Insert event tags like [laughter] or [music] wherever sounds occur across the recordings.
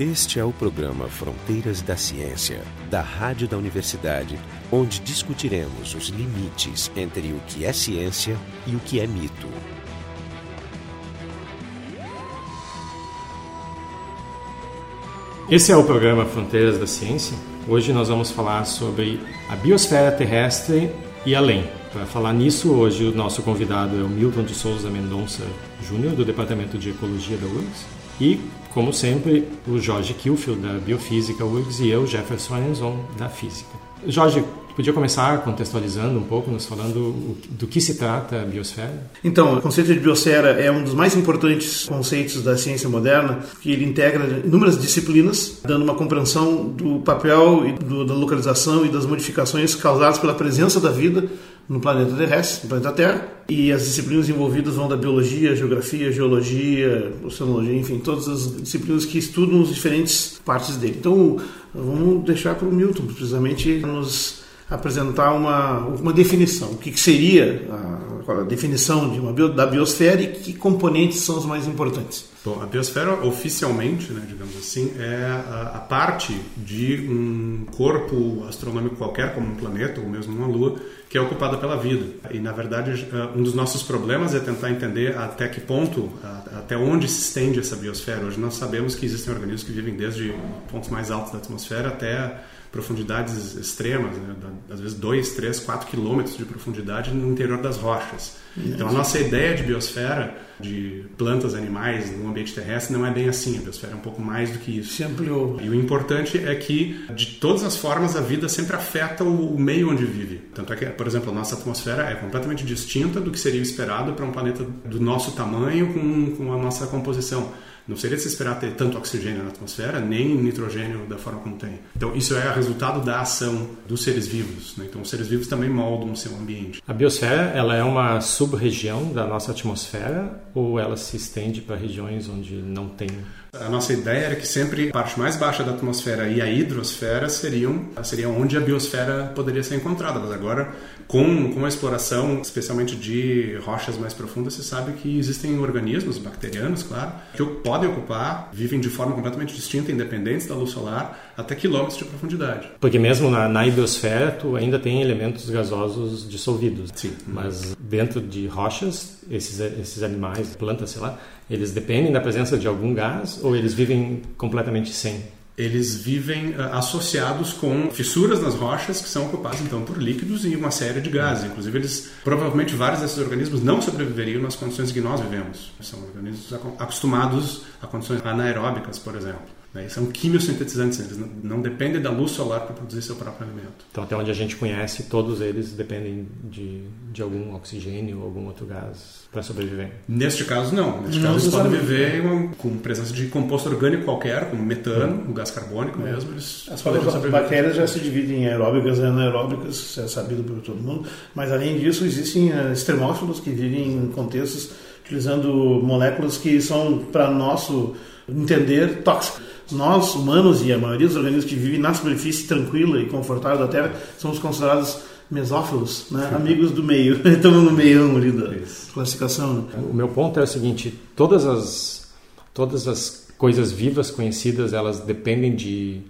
Este é o programa Fronteiras da Ciência, da Rádio da Universidade, onde discutiremos os limites entre o que é ciência e o que é mito. Esse é o programa Fronteiras da Ciência. Hoje nós vamos falar sobre a biosfera terrestre e além. Para falar nisso, hoje o nosso convidado é o Milton de Souza Mendonça Júnior, do Departamento de Ecologia da URGS. E, como sempre, o Jorge Kilfield, da Biofísica URGS, e eu, Jefferson Arenzon, da Física. Jorge, podia começar contextualizando um pouco, nos falando do que se trata a biosfera? Então, o conceito de biosfera é um dos mais importantes conceitos da ciência moderna, que ele integra inúmeras disciplinas, dando uma compreensão do papel e do, da localização e das modificações causadas pela presença da vida no planeta terrestre, no planeta Terra, e as disciplinas envolvidas vão da biologia, geografia, geologia, oceanologia, enfim, todas as disciplinas que estudam as diferentes partes dele. Então, vamos deixar para o Milton, precisamente, nos apresentar uma, uma definição. O que, que seria a, a, definição de uma da biosfera e que componentes são os mais importantes? Bom, a biosfera oficialmente, né, digamos assim, é a, a, parte de um corpo astronômico qualquer, como um planeta ou mesmo uma lua, que é ocupada pela vida. E na verdade, um dos nossos problemas é tentar entender até que ponto, até onde se estende essa biosfera. Hoje nós sabemos que existem organismos que vivem desde pontos mais altos da atmosfera até profundidades extremas, né? às vezes 2, 3, 4 quilômetros de profundidade no interior das rochas. Então a nossa ideia de biosfera, de plantas, animais no ambiente terrestre, não é bem assim. A biosfera é um pouco mais do que isso. Se ampliou. E o importante é que, de todas as formas, a vida sempre afeta o meio onde vive. Tanto é que, por exemplo, a nossa atmosfera é completamente distinta do que seria esperado para um planeta do nosso tamanho com, com a nossa composição. Não seria de se esperar ter tanto oxigênio na atmosfera, nem nitrogênio da forma como tem. Então, isso é resultado da ação dos seres vivos. Né? Então, os seres vivos também moldam o seu ambiente. A biosfera ela é uma sub-região da nossa atmosfera ou ela se estende para regiões onde não tem a nossa ideia era que sempre a parte mais baixa da atmosfera e a hidrosfera seriam, seriam onde a biosfera poderia ser encontrada. Mas agora, com, com a exploração, especialmente de rochas mais profundas, se sabe que existem organismos, bacterianos, claro, que podem ocupar, vivem de forma completamente distinta, independentes da luz solar, até quilômetros de profundidade. Porque mesmo na, na hidrosfera, tu ainda tem elementos gasosos dissolvidos. Sim. Mas dentro de rochas, esses, esses animais, plantas, sei lá, eles dependem da presença de algum gás ou eles vivem completamente sem? Eles vivem uh, associados com fissuras nas rochas que são ocupadas então por líquidos e uma série de gases. Inclusive, eles provavelmente vários desses organismos não sobreviveriam nas condições que nós vivemos. São organismos acostumados a condições anaeróbicas, por exemplo. Né? São quimiosintetizantes, eles não, não dependem da luz solar para produzir seu próprio alimento. Então, até onde a gente conhece, todos eles dependem de, de algum oxigênio ou algum outro gás para sobreviver? Neste caso, não. Neste não, caso, eles podem viver uma, com presença de composto orgânico qualquer, como metano, o gás carbônico é. mesmo. Eles As bactérias já se dividem em aeróbicas e anaeróbicas, isso é sabido por todo mundo, mas além disso, existem uh, extremófilos que vivem em contextos utilizando moléculas que são, para nosso entender, tóxicas nós, humanos e a maioria dos organismos que vivem na superfície tranquila e confortável da Terra, somos considerados mesófilos, né? amigos do meio. Estamos [laughs] no meio ali da Isso. classificação. O meu ponto é o seguinte: todas as, todas as coisas vivas conhecidas elas dependem de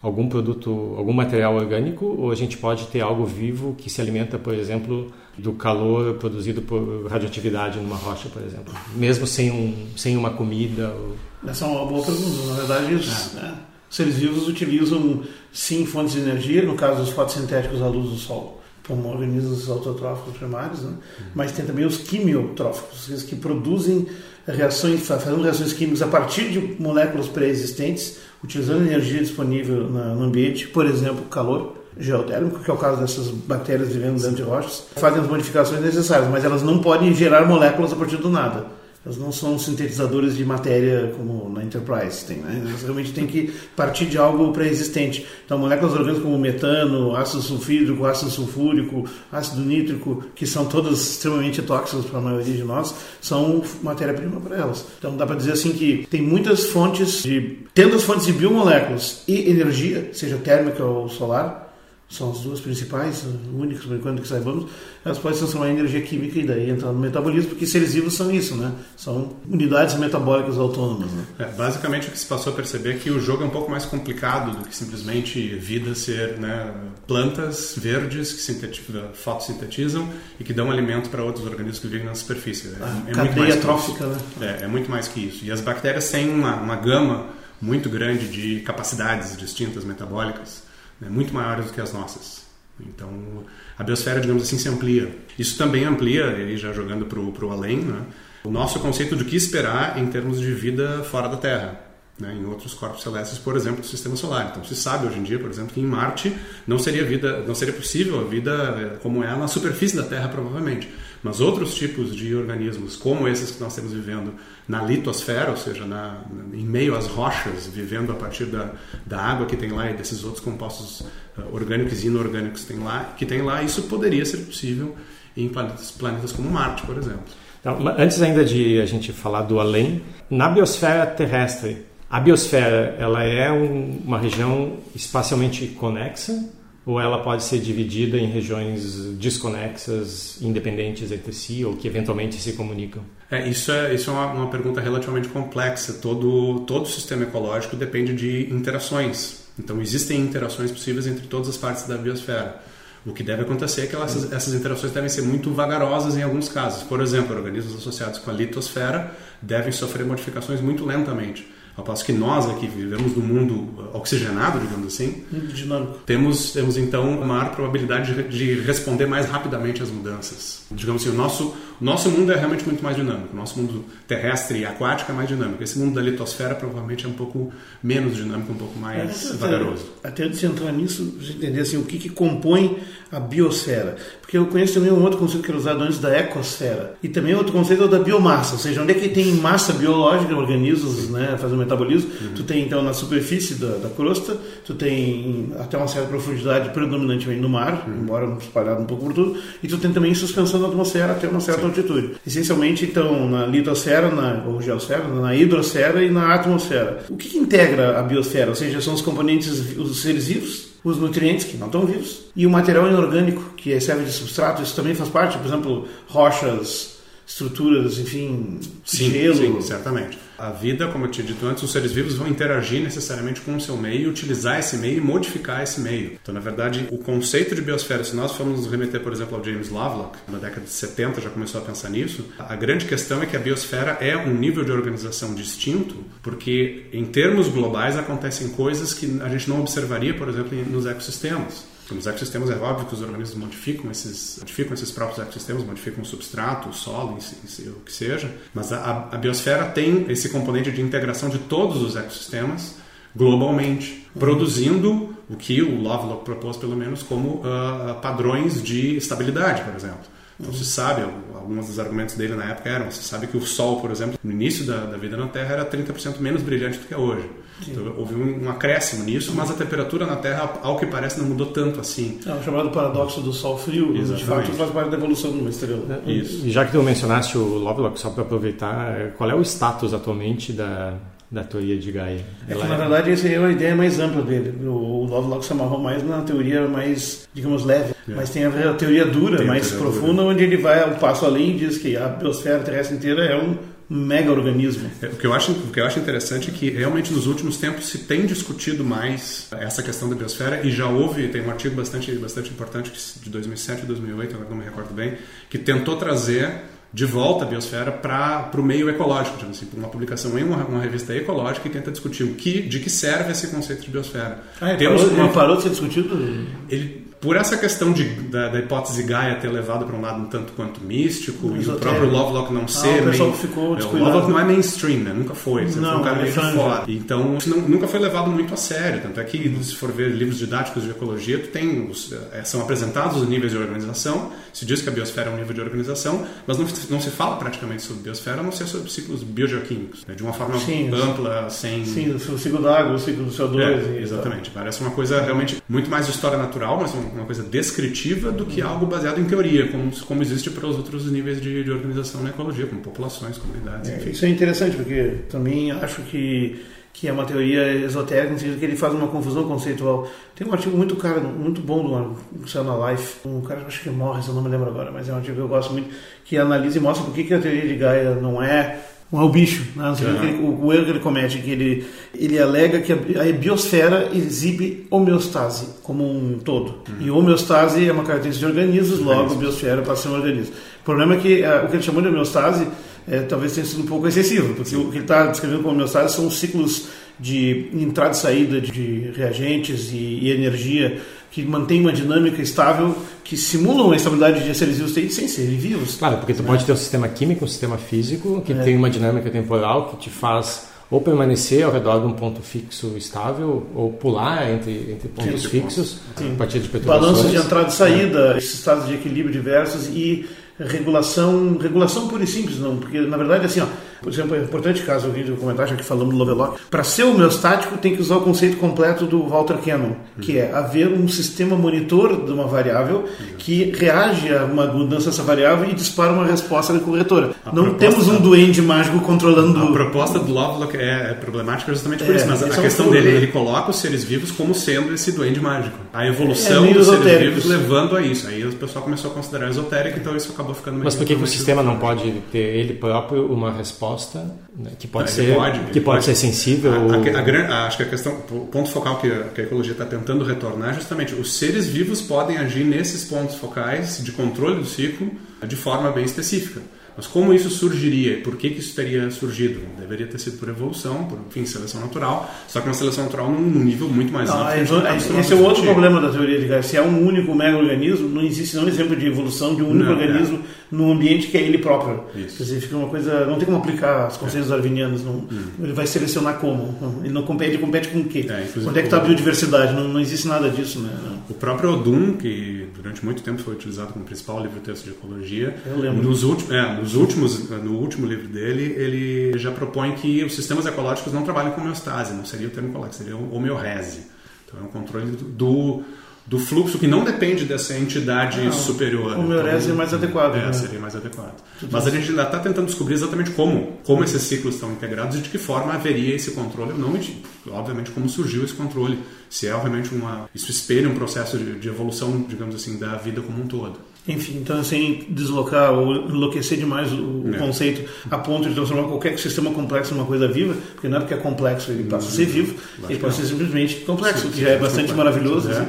algum produto, algum material orgânico, ou a gente pode ter algo vivo que se alimenta, por exemplo, do calor produzido por radioatividade numa rocha, por exemplo, mesmo sem, um, sem uma comida? Ou... Essa é uma boa pergunta. Na verdade, os é. né, seres vivos utilizam sim fontes de energia, no caso dos fotossintéticos à luz do sol, como organismos autotróficos primários, né? Uhum. mas tem também os quimiotróficos, que produzem reações, fazendo reações químicas a partir de moléculas pré-existentes utilizando energia disponível no ambiente, por exemplo, calor geotérmico, que é o caso dessas bactérias vivendo dentro de rochas, fazem as modificações necessárias, mas elas não podem gerar moléculas a partir do nada. Elas não são sintetizadores de matéria como na Enterprise tem, né? Elas realmente têm que partir de algo pré-existente. Então, moléculas orgânicas como metano, ácido sulfídrico, ácido sulfúrico, ácido nítrico, que são todas extremamente tóxicas para a maioria de nós, são matéria-prima para elas. Então, dá para dizer assim que tem muitas fontes de, tendo as fontes de biomoléculas e energia, seja térmica ou solar, são as duas principais, únicas por enquanto que saibamos, elas podem se transformar em energia química e daí entrar no metabolismo, porque seres vivos são isso, né? São unidades metabólicas autônomas. Né? É, basicamente o que se passou a perceber é que o jogo é um pouco mais complicado do que simplesmente vida ser né, plantas verdes que fotossintetizam e que dão alimento para outros organismos que vivem na superfície. É, é cadeia trófica, né? É, é, muito mais que isso. E as bactérias têm uma, uma gama muito grande de capacidades distintas metabólicas né, muito maiores do que as nossas. Então, a biosfera, digamos assim, se amplia. Isso também amplia, aí já jogando para o além, né, o nosso conceito do que esperar em termos de vida fora da Terra né, em outros corpos celestes, por exemplo, do Sistema Solar. Então se sabe hoje em dia, por exemplo, que em Marte não seria vida, não seria possível a vida eh, como é na superfície da Terra provavelmente, mas outros tipos de organismos, como esses que nós estamos vivendo na litosfera, ou seja, na, em meio às rochas, vivendo a partir da, da água que tem lá e desses outros compostos uh, orgânicos e inorgânicos que tem lá, que tem lá, isso poderia ser possível em planetas, planetas como Marte, por exemplo. Então, antes ainda de a gente falar do além, na biosfera terrestre a biosfera, ela é um, uma região espacialmente conexa ou ela pode ser dividida em regiões desconexas, independentes entre si ou que eventualmente se comunicam? É, isso é, isso é uma, uma pergunta relativamente complexa. Todo, todo sistema ecológico depende de interações. Então, existem interações possíveis entre todas as partes da biosfera. O que deve acontecer é que elas, essas interações devem ser muito vagarosas em alguns casos. Por exemplo, organismos associados com a litosfera devem sofrer modificações muito lentamente. Ao passo que nós aqui vivemos num mundo oxigenado, digamos assim, muito dinâmico. Temos, temos então maior probabilidade de, de responder mais rapidamente às mudanças. Digamos assim, o nosso, o nosso mundo é realmente muito mais dinâmico. O nosso mundo terrestre e aquático é mais dinâmico. Esse mundo da litosfera provavelmente é um pouco menos dinâmico, um pouco mais é, vagaroso. Até antes de entrar nisso, você entender assim, o que, que compõe a biosfera. Porque eu conheço também um outro conceito que era usado antes da ecosfera. E também outro conceito é o da biomassa, ou seja, onde é que tem massa biológica, organismos né, fazendo metabolismo. Uhum. Tu tem então na superfície da, da, crosta, tu tem até uma certa profundidade, predominantemente no mar, uhum. embora espalhado um pouco por tudo, e tu tem também suspensão na atmosfera até uma certa Sim. altitude. Essencialmente, então, na litosfera, na, ou geosfera, na hidrosfera e na atmosfera. O que, que integra a biosfera? Ou seja, são os componentes, os seres vivos, os nutrientes que não estão vivos e o material inorgânico que serve de substrato, isso também faz parte, por exemplo, rochas, estruturas, enfim, sim, gelo. Sim, certamente. A vida, como eu tinha dito antes, os seres vivos vão interagir necessariamente com o seu meio, utilizar esse meio e modificar esse meio. Então, na verdade, o conceito de biosfera, se nós formos nos remeter, por exemplo, ao James Lovelock, na década de 70 já começou a pensar nisso, a grande questão é que a biosfera é um nível de organização distinto, porque em termos globais acontecem coisas que a gente não observaria, por exemplo, nos ecossistemas. Nos ecossistemas é óbvio que os organismos modificam esses, modificam esses próprios ecossistemas, modificam o substrato, o solo, o que seja, mas a, a biosfera tem esse componente de integração de todos os ecossistemas globalmente, produzindo o que o Lovelock propôs, pelo menos, como uh, padrões de estabilidade, por exemplo. Então se sabe, alguns dos argumentos dele na época eram, se sabe que o Sol, por exemplo, no início da, da vida na Terra era 30% menos brilhante do que é hoje. Então, houve um, um, acréscimo nisso, mas a temperatura na Terra, ao que parece, não mudou tanto assim. É o chamado paradoxo do Sol frio, Exatamente. de fato faz parte da evolução de uma estrela. É, Isso. E já que tu mencionaste o Lovelock, só para aproveitar, qual é o status atualmente da, da teoria de Gaia? É que, na é... verdade, essa é uma ideia mais ampla dele. O, Lovelock se amarrou mais na teoria mais, digamos, leve. É. Mas tem a, teoria dura, tem mais teoria profunda, dura. onde ele vai um passo além e diz que a biosfera terrestre inteira é um mega organismo. É, o, que eu acho, o que eu acho interessante é que realmente nos últimos tempos se tem discutido mais essa questão da biosfera e já houve, tem um artigo bastante, bastante importante de 2007 e 2008, agora não me recordo bem, que tentou trazer de volta a biosfera para o meio ecológico, assim, uma publicação em uma, uma, revista ecológica que tenta discutir o que, de que serve esse conceito de biosfera. Ah, Temos parou, uma, parou de ser discutido? Ele, por essa questão de, da, da, hipótese Gaia ter levado para um lado um tanto quanto místico e o próprio Lovelock não ah, ser o main, ficou é, o Lovelock não é mainstream, né? nunca foi, não, foi um cara meio de fora. Então isso não, nunca foi levado muito a sério, tanto é que se for ver livros didáticos de ecologia, tu tem os, é, são apresentados os níveis de organização, se diz que a biosfera é um nível de organização, mas não, não se fala praticamente sobre biosfera, a não ser sobre ciclos biogeoquímicos, né? de uma forma sim, ampla, sem... Sim, o ciclo da água, o ciclo do CO2. É, exatamente, parece uma coisa realmente muito mais de história natural, mas uma coisa descritiva do que algo baseado em teoria, como, como existe para os outros níveis de, de organização na ecologia, como populações, comunidades, é, Isso é interessante, porque também acho que que é uma teoria esotérica, no sentido que ele faz uma confusão conceitual. Tem um artigo muito cara, muito bom do Sana Life, um cara acho que morre, se eu não me lembro agora, mas é um artigo que eu gosto muito, que analisa e mostra por que, que a teoria de Gaia não é não é o bicho, né? o, o, erro que ele comete, que ele, ele alega que a, a biosfera exibe homeostase como um todo. Uhum. E homeostase é uma característica de organismos, logo a biosfera passa a ser um organismo. O problema é que uh, o que ele chamou de homeostase é, talvez tenha sido um pouco excessivo, porque Sim. o que ele está descrevendo como homeostase são os ciclos de entrada e saída de reagentes e, e, energia que mantém uma dinâmica estável, que simulam a estabilidade de seres vivos sem serem vivos. Claro, porque tu né? pode ter um sistema químico, um sistema físico, que é. tem uma dinâmica temporal que te faz ou permanecer ao redor de um ponto fixo estável, ou pular entre, entre pontos Sim, fixos, Sim. a partir de perturbações. Balanços de entrada e saída, é. esses estados de equilíbrio diversos e regulação, regulação pura e simples, não, porque na verdade assim, ó, por exemplo, é importante caso alguém comentar, já que falamos do Lovelock, para ser homeostático tem que usar o conceito completo do Walter Cannon, que é haver um sistema monitor de uma variável que reage a uma mudança dessa variável e dispara uma resposta da corretora. A Não temos um duende mágico controlando... A proposta do Lovelock é, é problemática justamente por é, isso, mas a é questão dele, ele coloca os seres vivos como sendo esse duende mágico. A evolução é, dos seres vivos levando a isso. Aí o pessoal começou a considerar esotérico, então isso acabou ficando... Mas por que, que o sistema não pode ter ele próprio uma resposta resposta né, que pode ser pode, que pode, pode, ser sensível. A, a, a, acho que a questão, o ponto focal que, que a ecologia está tentando retornar é justamente os seres vivos podem agir nesses pontos focais de controle do ciclo de forma bem específica. Mas como isso surgiria? Por que, que isso teria surgido? Deveria ter sido por evolução, por enfim, seleção natural, só que uma seleção natural num, num nível muito mais não, amplo. É, é, esse é o outro problema da teoria de Gaia. Se é um único mega-organismo, não existe nenhum exemplo de evolução de um único não, é. organismo é. Num ambiente que é ele próprio. Isso. Quer dizer, fica uma coisa. Não tem como aplicar os conceitos é. darwinianos. Não, hum. Ele vai selecionar como? Ele não compete, ele compete com o quê? É, Onde é que está a biodiversidade? Não, não existe nada disso. Né? O próprio Odum, que durante muito tempo foi utilizado como principal livro-texto de ecologia, Eu lembro. Nos, últimos, é, nos últimos, no último livro dele, ele já propõe que os sistemas ecológicos não trabalham com homeostase, não seria o termo ecológico, seria homeorese. Então é um controle do, do fluxo que não depende dessa entidade não, superior. O então, é mais adequado. É, né? seria mais adequado. Mas a gente ainda está tentando descobrir exatamente como, como esses ciclos estão integrados e de que forma haveria esse controle, não, obviamente, como surgiu esse controle. Se é, obviamente, uma, isso espelha um processo de, de evolução, digamos assim, da vida como um todo. Enfim, então sem deslocar ou enlouquecer demais o é. conceito a ponto de transformar qualquer sistema complexo numa coisa viva, porque não é porque é complexo ele passa a ser vivo, ele pode ser simplesmente complexo, sim, que já é bastante complexo. maravilhoso. É. Assim.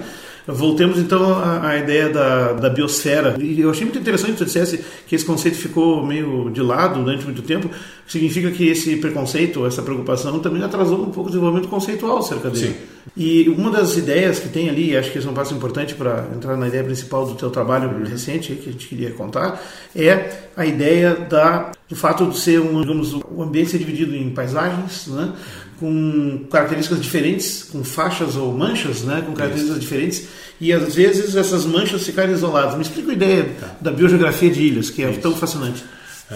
Voltemos então à, à, ideia da, da biosfera. E eu achei muito interessante que você dissesse que esse conceito ficou meio de lado durante muito tempo. Significa que esse preconceito, essa preocupação também atrasou um pouco o desenvolvimento conceitual acerca dele. Sim. E uma das ideias que tem ali, acho que isso é um passo importante para entrar na ideia principal do teu trabalho uhum. recente que a gente queria contar, é a ideia da, do fato de ser um, digamos, o ambiente ser dividido em paisagens, né? Com características diferentes, com faixas ou manchas, né, com características Isso. diferentes, e às vezes essas manchas ficarem isoladas. Me explica a ideia tá. da biogeografia de ilhas, que é Isso. tão fascinante. Uh,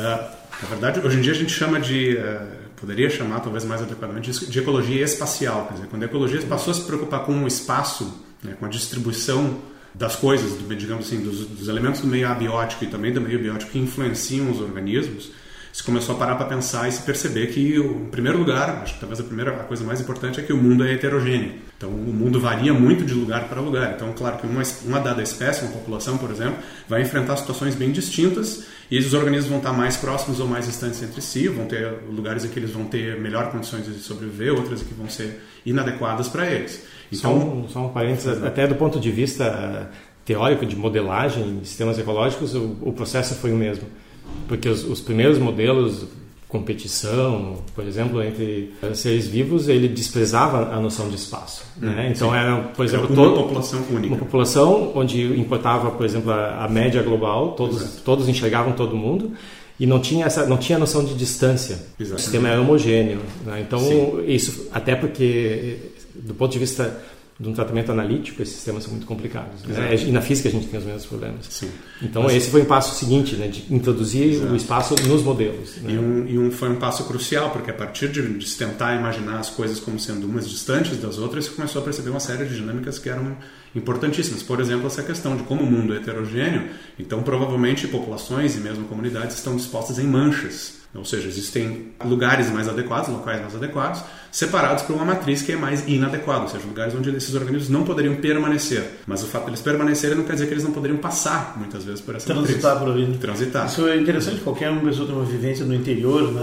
na verdade, hoje em dia a gente chama de, uh, poderia chamar talvez mais adequadamente, de ecologia espacial. Quer dizer, quando a ecologia passou a se preocupar com o espaço, né, com a distribuição das coisas, do, digamos assim, dos, dos elementos do meio abiótico e também do meio biótico que influenciam os organismos, se começou a parar para pensar e se perceber que, em primeiro lugar, acho que talvez a primeira a coisa mais importante é que o mundo é heterogêneo. Então, o mundo varia muito de lugar para lugar. Então, claro que uma, uma dada espécie, uma população, por exemplo, vai enfrentar situações bem distintas e os organismos vão estar mais próximos ou mais distantes entre si, vão ter lugares em que eles vão ter melhor condições de sobreviver, outras em que vão ser inadequadas para eles. Então, só um, só um parênteses, até do ponto de vista eh, teórico de modelagem de sistemas ecológicos, o, o processo foi o mesmo porque os, os primeiros modelos competição, por exemplo, entre seres vivos, ele desprezava a noção de espaço. Hum, né? Então sim. era, por exemplo, uma toda, população única. Uma população onde importava, por exemplo, a, a média global, todos, todos enxergavam todo mundo e não tinha essa, não tinha noção de distância. Exatamente. O sistema era homogêneo. Né? Então sim. isso, até porque do ponto de vista de um tratamento analítico, esses sistemas são muito complicados. Né? E na física a gente tem os mesmos problemas. Sim. Então Mas, esse foi um passo seguinte, né, de introduzir Exato. o espaço nos modelos. Né? E, um, e um, foi um passo crucial, porque a partir de, de se tentar imaginar as coisas como sendo umas distantes das outras, você começou a perceber uma série de dinâmicas que eram importantíssimas. Por exemplo, essa questão de como o mundo é heterogêneo, então provavelmente populações e mesmo comunidades estão dispostas em manchas Ou seja, existem lugares mais adequados, locais mais adequados, separados por uma matriz que é mais inadequada, ou seja, lugares onde esses organismos não poderiam permanecer. Mas o fato de eles permanecerem não quer dizer que eles não poderiam passar, muitas vezes, por essa Transitar matriz. por ali. Transitar. Isso é interessante, qualquer uma pessoa tem uma vivência no interior, né?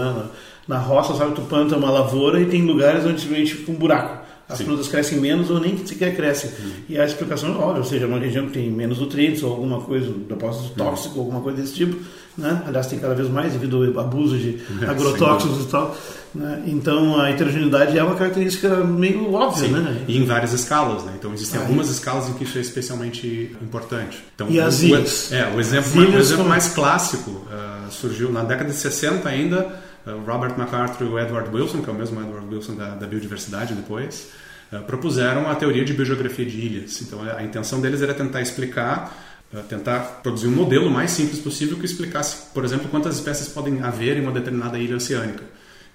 na, na roça, sabe, tu planta uma lavoura e tem lugares onde simplesmente fica um buraco. As Sim. frutas crescem menos ou nem sequer crescem. Uhum. E a explicação é óbvia, ou seja, uma região que tem menos nutrientes ou alguma coisa, depósito tóxico, alguma coisa desse tipo. Né? Aliás, tem cada vez mais devido ao abuso de [laughs] agrotóxicos e tal. Né? Então, a heterogeneidade é uma característica meio óbvia, Sim, né? e em várias escalas, né? Então existem Ah, algumas escalas em que isso é especialmente importante. Então, E as o, ilhas? É, o exemplo, As o exemplo mais clássico ah, surgiu na década de 60 ainda, o Robert MacArthur e o Edward Wilson, que é o mesmo Edward Wilson da, da biodiversidade depois, ah, propuseram a teoria de biogeografia de ilhas. Então a intenção deles era tentar explicar tentar produzir um modelo mais simples possível que explicasse, por exemplo, quantas espécies podem haver em uma determinada ilha oceânica.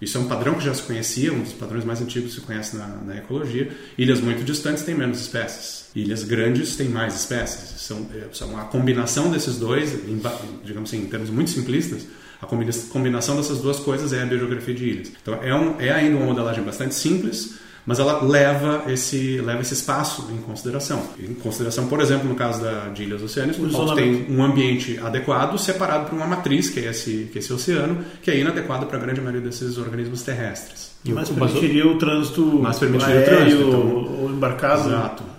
Isso é um padrão que já se conhecia, um dos padrões mais antigos que se conhece na, na ecologia. Ilhas muito distantes têm menos espécies. Ilhas grandes têm mais espécies. São, são a combinação desses dois, em, digamos assim, em termos muito simplistas, a combina- combinação dessas duas coisas é a biogeografia de ilhas. Então é, um, é ainda uma modelagem bastante simples, mas ela leva esse, leva esse espaço em consideração. Em consideração, por exemplo, no caso da, de ilhas oceânicas, O isolamento. tem um ambiente adequado separado por uma matriz, que é esse, que é esse oceano, que é inadequado para a grande maioria desses organismos terrestres. Mas Mas o- permitiria o trânsito Mas permitiria o aéreo trânsito, então. ou embarcado. né?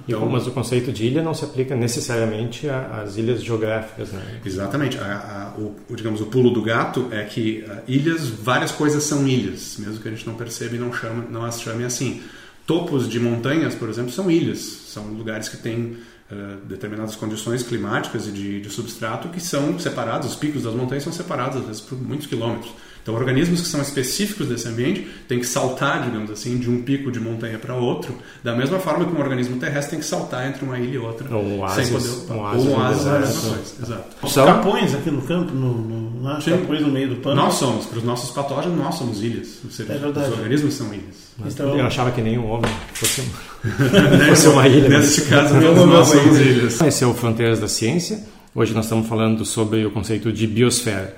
E Então, mas o conceito de ilha não se aplica necessariamente às ilhas geográficas, né? Exatamente. A- a- o, digamos, o pulo do gato é que ilhas, várias coisas são ilhas, mesmo que a gente não perceba e não, chama, não as chame assim. Topos de montanhas, por exemplo, são ilhas. São lugares que têm ah, determinadas condições climáticas e de, de substrato que são separados, os picos das montanhas são separados, às vezes, por muitos quilômetros. Então, organismos que são específicos desse ambiente têm que saltar, digamos assim, de um pico de montanha para outro, da mesma forma que um organismo terrestre tem que saltar entre uma ilha e outra. Ou um oásis, poder, um ou oásis um oásis é coisa. Exato. Os São- capões aqui no campo, no, no? Os Sim. capões no meio do pano. Nós somos, para os nossos patógenos, nós somos ilhas. Os, seres, É verdade. os organismos são ilhas. Mas Então- eu achava que nenhum homem fosse, [laughs] fosse uma ilha. Nesse caso, [laughs] todos nós somos ilha. ilhas. Esse é o Fronteiras da Ciência. Hoje nós estamos falando sobre o conceito de biosfera.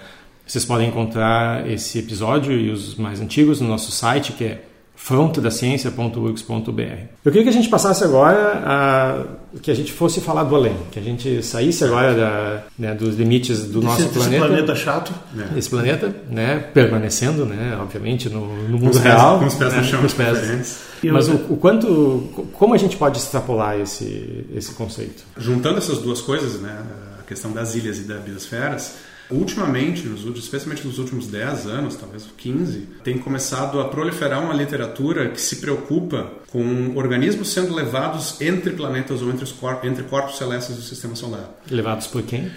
Vocês podem encontrar esse episódio e os mais antigos no nosso site, que é frontedaciencia.urgs.br. Eu queria que a gente passasse agora a que a gente fosse falar do além, que a gente saísse agora da, né, dos limites do nosso Esse- esse planeta, planeta chato. esse planeta, né, permanecendo, né, obviamente no, no mundo pés- real, com os pés no né, chão, com os pés. Mas o, o quanto, como a gente pode extrapolar esse esse conceito? Juntando essas duas coisas, né, a questão das ilhas e das biosferas, ultimamente, nos últimos, especialmente nos últimos 10 anos, talvez 15, tem começado a proliferar uma literatura que se preocupa com organismos sendo levados entre planetas ou entre, entre corpos celestes do sistema solar. Levados por quem?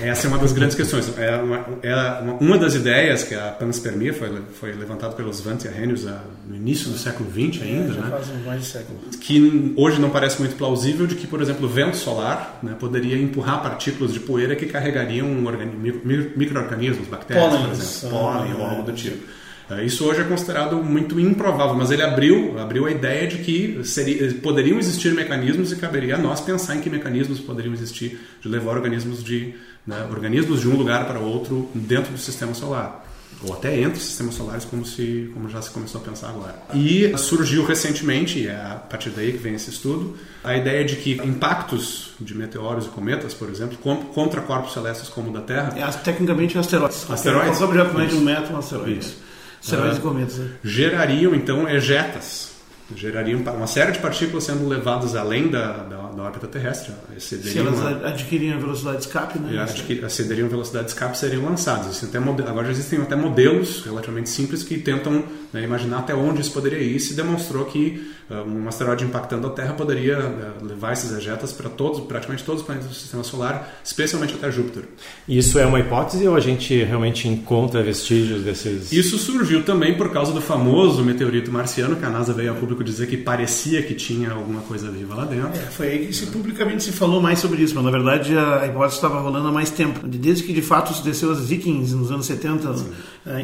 Essa é uma das grandes questões. É uma, é uma, uma das ideias que a panspermia foi, foi levantada pelos Svante Arrhenius ah, no início do século XX ainda, já né? faz mais de século. que hoje não parece muito plausível de que, por exemplo, o vento solar né, poderia empurrar partículas de poeira que carregariam organi- mi- micro-organismos, bactérias, por Pólenes, exemplo, ah, pólen ou é. algo do tipo. Eh, Isso hoje é considerado muito improvável, mas ele abriu, abriu a ideia de que seria, poderiam existir mecanismos e caberia a nós pensar em que mecanismos poderiam existir de levar organismos de, né, organismos de um lugar para outro dentro do sistema solar ou até entre os sistemas solares, como, se, como já se começou a pensar agora. E surgiu recentemente, e é a partir daí que vem esse estudo, a ideia de que impactos de meteoros e cometas, por exemplo, contra corpos celestes como o da Terra, É, tecnicamente, asteroides. Asteroides? Qualquer objeto mais de um metro, um asteroide. Isso. Asteroides Ah. e cometas. né? gerariam então ejetas, gerariam uma série de partículas sendo levadas além da, da, da órbita terrestre, Se elas a- ad- adquirem a velocidade de escape, né? adquir- excederiam a velocidade de escape seriam lançados. Existem até agora já existem até modelos relativamente simples que tentam né, imaginar até onde isso poderia ir. Se demonstrou que um asteroide impactando a Terra poderia ah, levar esses ejetas para todos, praticamente todos os planetas do Sistema Solar, especialmente até Júpiter. Isso é uma hipótese ou a gente realmente encontra vestígios desses? Isso surgiu também por causa do famoso meteorito marciano, que a NASA veio ao público dizer que parecia que tinha alguma coisa viva lá dentro. É, foi aí que se publicamente se falou mais sobre isso, mas na verdade a hipótese estava rolando há mais tempo. Desde que de fato se desceu as Vikings nos anos 70, eh,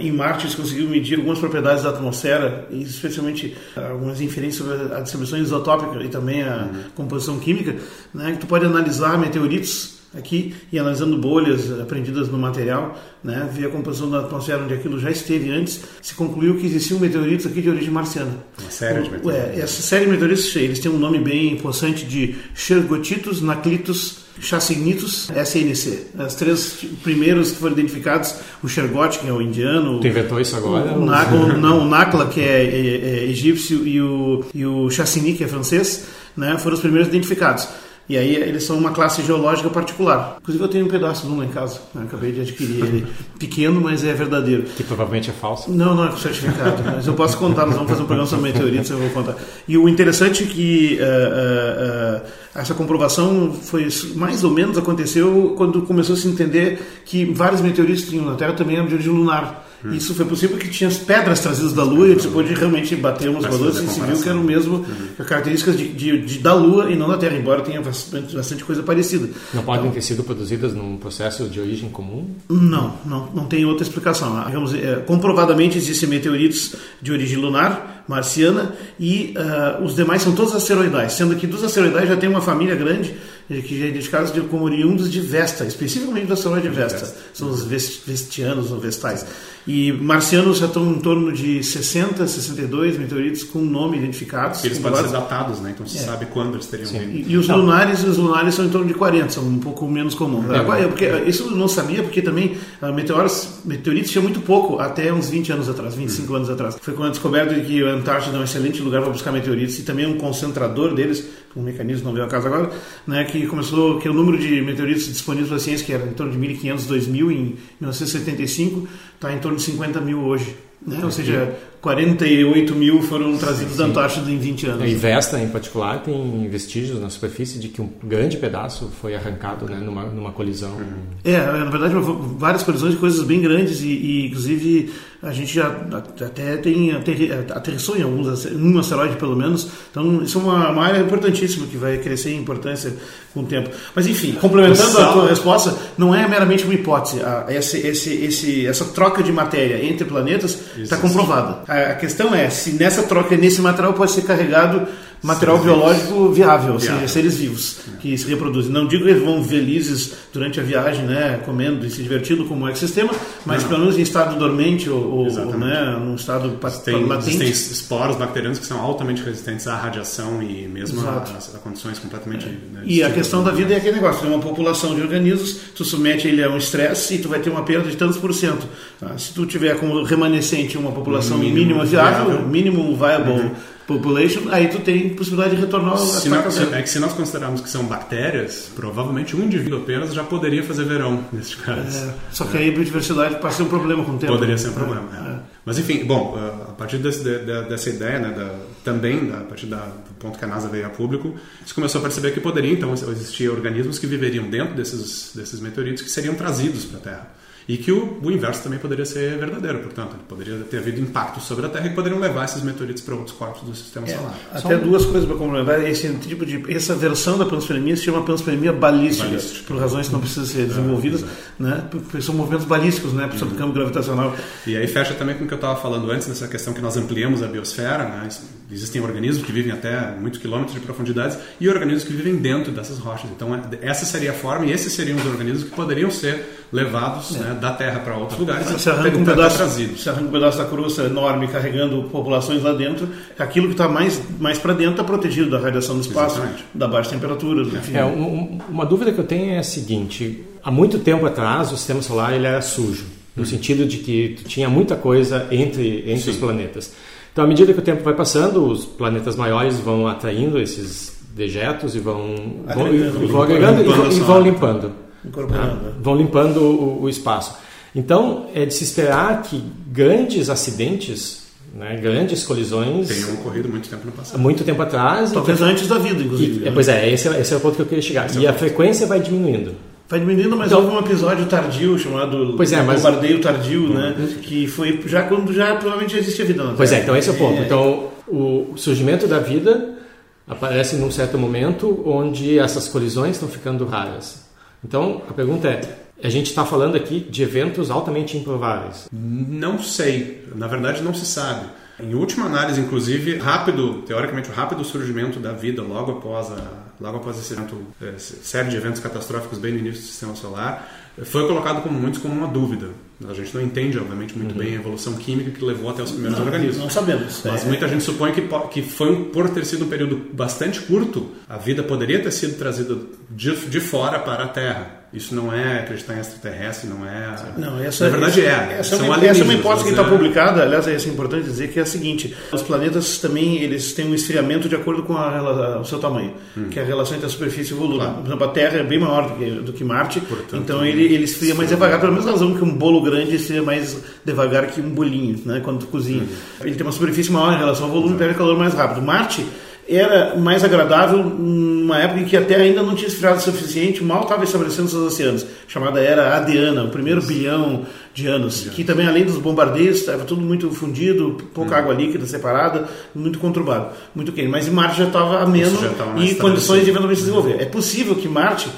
em Marte eles conseguiram medir algumas propriedades da atmosfera, especialmente eh, algumas inferências sobre a distribuição isotópica e também a composição química, né, que tu pode analisar meteoritos aqui e analisando bolhas aprendidas no material, né, ver a composição da atmosfera onde aquilo já esteve antes, se concluiu que existiam meteoritos aqui de origem marciana. Uma série de meteoritos. É, essa série de meteoritos, eles têm um nome bem possante de Shergotitus Naclitus Chassignitus SNC. As três primeiros que foram identificados, o Shergot, que é o indiano. Tu inventou isso agora? O, o, não, o Nakla, que é, é, é, egípcio, e o, e o Chassini, que é francês, né, foram os primeiros identificados. E aí eles são uma classe geológica particular. Inclusive eu tenho um pedaço de um lá em casa. Né? Acabei de adquirir ele. Pequeno, mas é verdadeiro. Que provavelmente é falso. Não, não é certificado. mas eu posso contar. Nós vamos fazer um programa sobre meteoritos, eu vou contar. E o interessante é que uh, uh, uh, essa comprovação foi mais ou menos aconteceu quando começou a se entender que vários meteoritos que tinham na Terra também eram de origem lunar. Hum. Isso foi possível porque tinha as pedras trazidas da Lua e você pôde realmente bater uns valores e se viu que era o mesmo, uhum. características de, de, de, da Lua e não da Terra, embora tenha bastante, bastante coisa parecida. Não podem então, ter sido produzidas num processo de origem comum? Não, não, não tem outra explicação. Digamos, é, comprovadamente existem meteoritos de origem lunar, marciana, e uh, os demais são todos asteroidais, sendo que dos asteroidais já tem uma família grande que já é identificados como oriundos de Vesta, especificamente do asteroide Vesta. São os vestianos ou vestais. E marcianos já estão em torno de 60, 62 meteoritos com nome identificados. Eles podem ser datados, né? Então se é. sabe quando eles teriam vindo. E, os não. lunares, os lunares são em torno de 40, são um pouco menos comuns. É, porque, isso eu não sabia, porque também uh, meteoros, meteoritos tinha muito pouco, até uns 20 anos atrás, 25 hum. anos atrás. Foi quando descoberto que a Antártida é um excelente lugar para buscar meteoritos e também um concentrador deles, um mecanismo, não veio a casa agora, né, que começou, que o número de meteoritos disponíveis para a ciência, que era em torno de 1.500, 2.000 em 1975, está em torno de 50 mil hoje. Né? Ou seja, 48 mil foram trazidos sim, sim. da Antártida em 20 anos. A Vesta, em particular, tem vestígios na superfície de que um grande pedaço foi arrancado né, numa, numa colisão. É, na verdade, várias colisões de coisas bem grandes e, e inclusive, a gente já até tem aterrissou em alguns, em um asteroide pelo menos. Então, isso é uma, uma área importantíssima que vai crescer em importância com o tempo. Mas, enfim, complementando a tua resposta, não é meramente uma hipótese. Esse, esse, esse, essa troca de matéria entre planetas está comprovada. A questão é se nessa troca, nesse material, pode ser carregado material biológico viável, ou seja, seres vivos que se reproduzem. Não digo que eles vão felizes durante a viagem, né, comendo e se divertindo como um ecossistema, mas não. pelo menos em estado dormente ou, ou né, num estado tem, latente. Existem esporos bacterianos que são altamente resistentes à radiação e mesmo a, a, condições completamente... É. Né, e a questão da vida é aquele negócio, tem uma população de organismos, tu submete ele a um estresse e tu vai ter uma perda de tantos por cento. Tá? Se tu tiver como remanescente uma população mínimo, mínima viável, viável, mínimo viable... Uhum population, aí tu tem possibilidade de retornar se nós, É que se nós considerarmos que são bactérias, provavelmente um indivíduo apenas já poderia fazer verão, neste caso. É, só que aí a biodiversidade passa a ser um problema com o tempo. Poderia ser um problema, é. É. Mas enfim, bom, a partir desse, de, de, dessa ideia, né, da, também a partir da, do ponto que a NASA veio a público, se começou a perceber que poderia então existir organismos que viveriam dentro desses, desses meteoritos que seriam trazidos para a Terra. E que o, o, inverso também poderia ser verdadeiro, portanto, poderia ter havido impactos sobre a Terra e poderiam levar esses meteoritos para outros corpos do sistema é, solar. Até Só duas coisas para complementar. Esse tipo de, essa versão da panspermia se chama panspermia balística, balística. por razões que não precisam ser desenvolvidas, é, né? porque são movimentos balísticos, né? sobre o campo gravitacional. E aí fecha também com o que eu estava falando antes, nessa questão que nós ampliamos a biosfera, né? Existem organismos que vivem até muitos quilômetros de profundidade e organismos que vivem dentro dessas rochas. Então, é, essa seria a forma e esses seriam os organismos que poderiam ser levados é. né, da Terra para outros lugares se arranca, um pedaço, trazido. se arranca um pedaço da crosta enorme carregando populações lá dentro, aquilo que está mais, mais para dentro está protegido da radiação do espaço, Exatamente. da baixa temperatura. Enfim. É, um, uma dúvida que eu tenho é a seguinte: há muito tempo atrás o sistema solar ele era sujo, no hum. sentido de que tinha muita coisa entre, entre os planetas. Então, à medida que o tempo vai passando, os planetas maiores vão atraindo esses dejetos e vão, vão, e vão agregando e vão, e vão limpando. Tá? Vão limpando o, o, espaço. Então, é de se esperar que grandes acidentes, né, grandes colisões. Tenham ocorrido muito tempo no passado. Muito tempo atrás. Talvez então, antes da vida, inclusive. E, é, pois é, esse, é, esse é o ponto que eu queria chegar. Esse e é a frequência vai diminuindo. Vai diminuindo, mas então, houve um episódio tardio chamado pois é, mas... bombardeio tardio, né? Que foi já quando já provavelmente já existia vida. Pois é, então esse é o ponto. É. Então o surgimento da vida aparece num certo momento onde essas colisões estão ficando raras. Então a pergunta é: A gente está falando aqui de eventos altamente improváveis. Não sei. Na verdade, não se sabe. Em última análise, inclusive, rápido, teoricamente, o rápido surgimento da vida logo após, a, logo após esse evento, série de eventos catastróficos bem no início do sistema solar, foi colocado como muitos como uma dúvida. A gente não entende, obviamente, muito uhum. bem a evolução química que levou até os primeiros não, organismos. Não sabemos. Mas é. muita gente supõe que, que foi por ter sido um período bastante curto, a vida poderia ter sido trazida de, de fora para a Terra. Isso não é acreditar em extraterrestre, não é. Não, essa, Na verdade essa, é. Essa, é uma, essa é uma hipótese que está é... publicada, aliás, é importante dizer que é a seguinte: os planetas também eles têm um esfriamento de acordo com a, o seu tamanho, hum. que é a relação entre a superfície e o volume. Claro. Por exemplo, a Terra é bem maior do que, do que Marte, Portanto, então ele, ele esfria mais devagar, pela mesma razão que um bolo grande esfria mais devagar que um bolinho, né, quando tu cozinha. Hum. Ele tem uma superfície maior em relação ao volume e pega calor mais rápido. Marte era mais agradável numa época em que a Terra ainda não tinha esfriado o suficiente, mal estava estabelecendo seus oceanos, chamada era Adiana, o primeiro Isso. bilhão de anos, que também além dos bombardeios estava tudo muito fundido, pouca hum. água líquida separada, muito conturbado, muito quente. Mas Marte já estava ameno e condições de eventualmente se desenvolver. É possível que Marte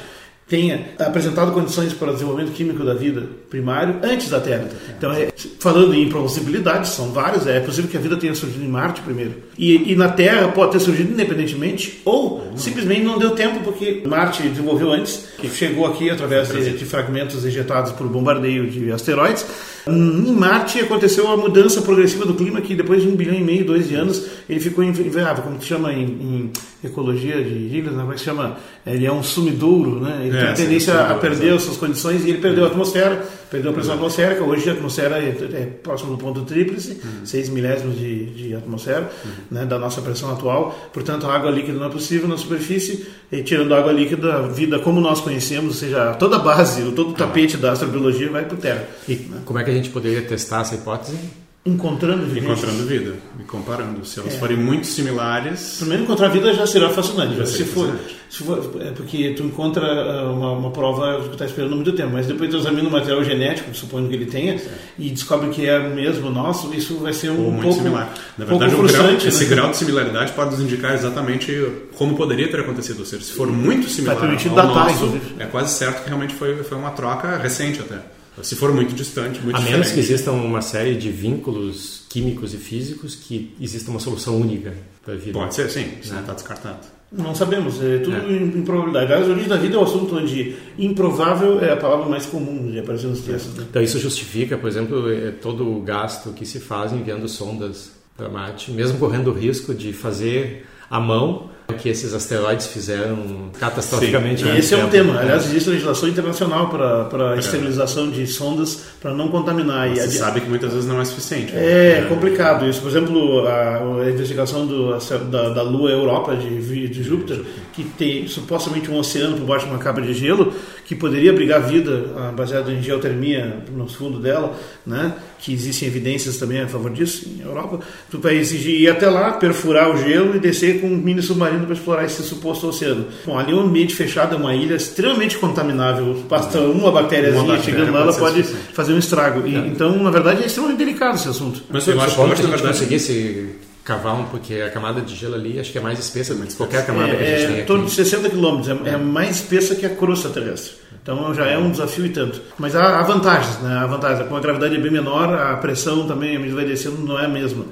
tenha apresentado condições para o desenvolvimento químico da vida primário antes da Terra. Então, é, falando em possibilidades, são várias, é possível que a vida tenha surgido em Marte primeiro. E, e na Terra pode ter surgido independentemente, ou simplesmente não deu tempo porque Marte desenvolveu antes, que chegou aqui através de, de fragmentos ejetados por bombardeio de asteroides. Em Marte aconteceu a mudança progressiva do clima que depois de um bilhão e meio, dois de anos, ele ficou inviável, como se chama em, em ecologia de ilhas, né? como é se chama? Ele é um sumidouro, né? Ele é, tem a tendência a perder as suas condições e ele perdeu a atmosfera, perdeu a pressão atmosférica. Hoje a atmosfera é, é próximo do ponto tríplice, uhum. 6 milésimos de, de atmosfera, uhum. né? da nossa pressão atual. Portanto, a água líquida não é possível na superfície. E tirando a água líquida, a vida como nós conhecemos, ou seja, toda a base, todo o tapete da astrobiologia vai para o Terra. E né? como é que a gente poderia testar essa hipótese? encontrando vida. Encontrando vida e comparando. Se elas é. forem muito similares. Primeiro, encontrar vida já será fascinante. Já se, for, se for, é porque tu encontra ah, uma, uma prova que tu está esperando muito tempo, mas depois tu examina o material genético, supondo que ele tenha, e descobre que é mesmo nosso, isso vai ser um Ou pouco. similar. Na verdade, um grau, esse né? grau de similaridade pode nos indicar exatamente como poderia ter acontecido. Ou seja, se for muito similar ao datar, nosso, é quase certo que realmente foi, foi uma troca recente até. Se for muito distante, muito A diferente. menos que exista uma série de vínculos químicos e físicos que exista uma solução única para a vida. Pode ser, sim. Isso não está descartado. Não sabemos, é tudo é. improbabilidade. Aliás, a origem da vida é um assunto onde improvável é a palavra mais comum de aparecer nos textos. Né? Então, isso justifica, por exemplo, é todo o gasto que se faz enviando sondas para Marte, mesmo correndo o risco de fazer à mão que esses asteroides fizeram catastroficamente. Sim. Esse é um tema. Aliás, existe legislação internacional para, esterilização de sondas para não contaminar. Você e sabe que muitas vezes não é suficiente. Né? É, é, complicado isso. Por exemplo, a, a investigação do, da, da Lua Europa de, de Júpiter, que tem supostamente um oceano por baixo de uma capa de gelo, que poderia abrigar vida ah, baseado em geotermia no fundo dela, né? que existem evidências também a favor disso em Europa, tu vai exigir ir até lá, perfurar o gelo e descer com um mini submarino para explorar esse suposto oceano. Bom, ali é um ambiente fechado, é uma ilha extremamente contaminável. Basta uma bactéria chegando lá, ela pode fazer um estrago. E, é. Então, na verdade, é extremamente delicado esse assunto. Mas eu acho que a gente conseguisse cavar um, porque a camada de gelo ali acho que é mais espessa do que qualquer camada é, que a gente é, tem aqui. Torno de 60 quilômetros, é, é mais espessa que a crosta terrestre. Então já é um desafio e tanto. Mas há, há vantagens, né? Há vantagens. Como a gravidade é bem menor, a pressão também, a medida vai descendo, não é a mesma.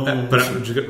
Então, é, pra,